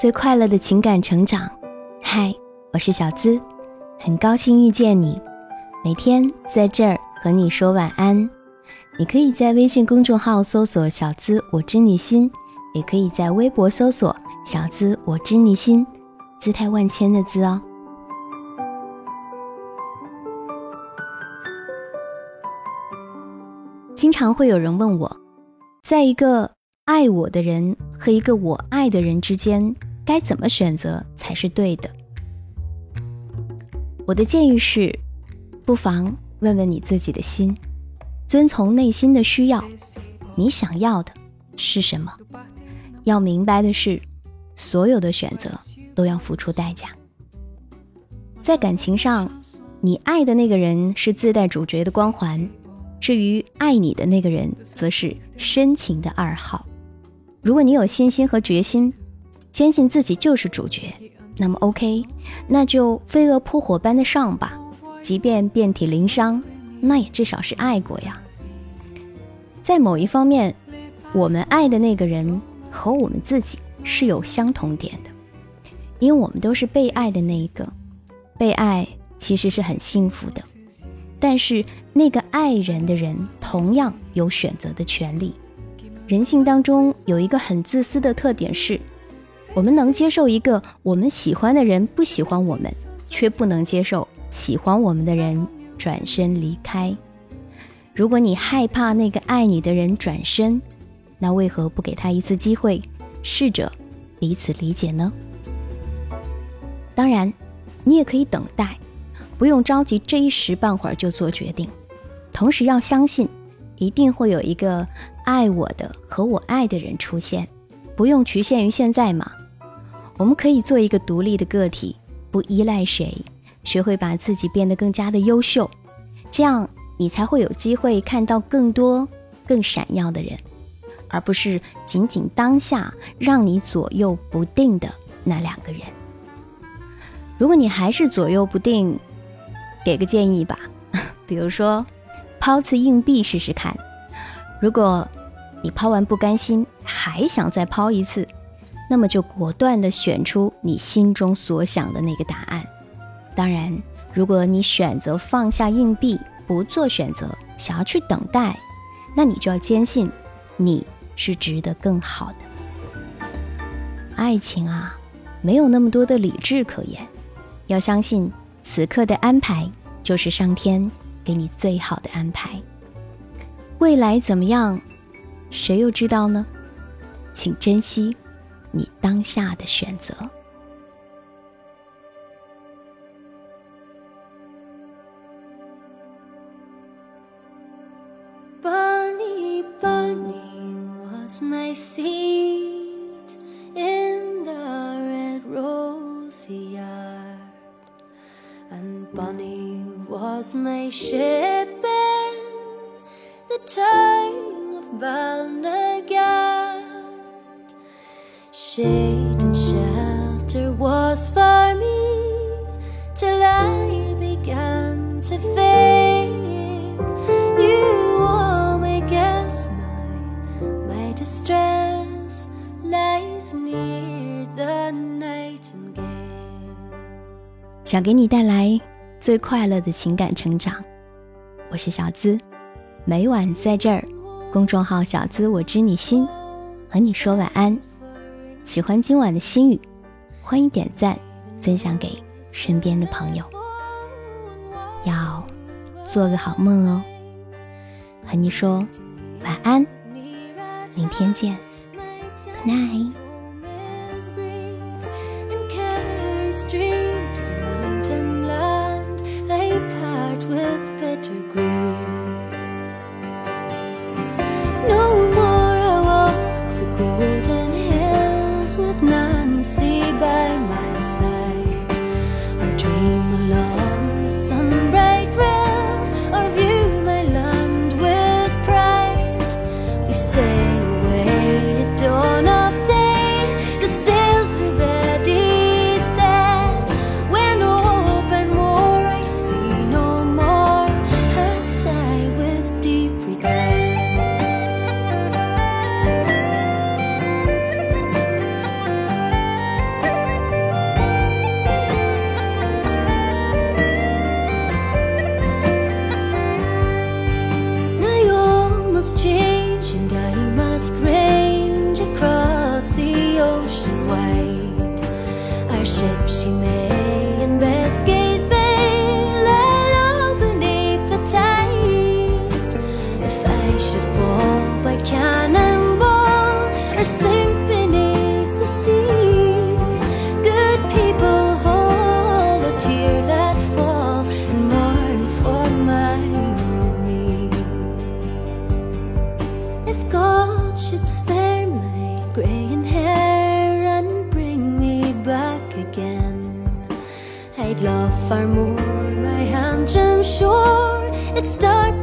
最快乐的情感成长。嗨，我是小资，很高兴遇见你。每天在这儿和你说晚安。你可以在微信公众号搜索“小资我知你心”，也可以在微博搜索“小资我知你心”，姿态万千的“资”哦。经常会有人问我，在一个爱我的人和一个我爱的人之间，该怎么选择才是对的？我的建议是，不妨问问你自己的心。遵从内心的需要，你想要的是什么？要明白的是，所有的选择都要付出代价。在感情上，你爱的那个人是自带主角的光环，至于爱你的那个人，则是深情的二号。如果你有信心和决心，坚信自己就是主角，那么 OK，那就飞蛾扑火般的上吧，即便遍体鳞伤。那也至少是爱过呀。在某一方面，我们爱的那个人和我们自己是有相同点的，因为我们都是被爱的那一个。被爱其实是很幸福的，但是那个爱人的人同样有选择的权利。人性当中有一个很自私的特点是，我们能接受一个我们喜欢的人不喜欢我们，却不能接受喜欢我们的人。转身离开。如果你害怕那个爱你的人转身，那为何不给他一次机会，试着彼此理解呢？当然，你也可以等待，不用着急这一时半会儿就做决定。同时要相信，一定会有一个爱我的和我爱的人出现。不用局限于现在嘛，我们可以做一个独立的个体，不依赖谁。学会把自己变得更加的优秀，这样你才会有机会看到更多更闪耀的人，而不是仅仅当下让你左右不定的那两个人。如果你还是左右不定，给个建议吧，比如说抛次硬币试试看。如果你抛完不甘心，还想再抛一次，那么就果断的选出你心中所想的那个答案。当然，如果你选择放下硬币，不做选择，想要去等待，那你就要坚信，你是值得更好的。爱情啊，没有那么多的理智可言，要相信此刻的安排就是上天给你最好的安排。未来怎么样，谁又知道呢？请珍惜你当下的选择。my seat in the red rosy yard, and Bonnie was my ship in the time of Balnagard. Shade and shelter was for me till I began to fade. distress lies near the nightingale 想给你带来最快乐的情感成长我是小资每晚在这儿 公众号小资我知你心和你说晚安。喜欢今晚的心语欢迎点赞分享给身边的朋友。要做个好梦哦。和你说晚安。明天见，Good night。Sink beneath the sea, good people hold a tear and mourn for my enemy. If God should spare my graying hair and bring me back again, I'd love far more my Antrim shore. It's dark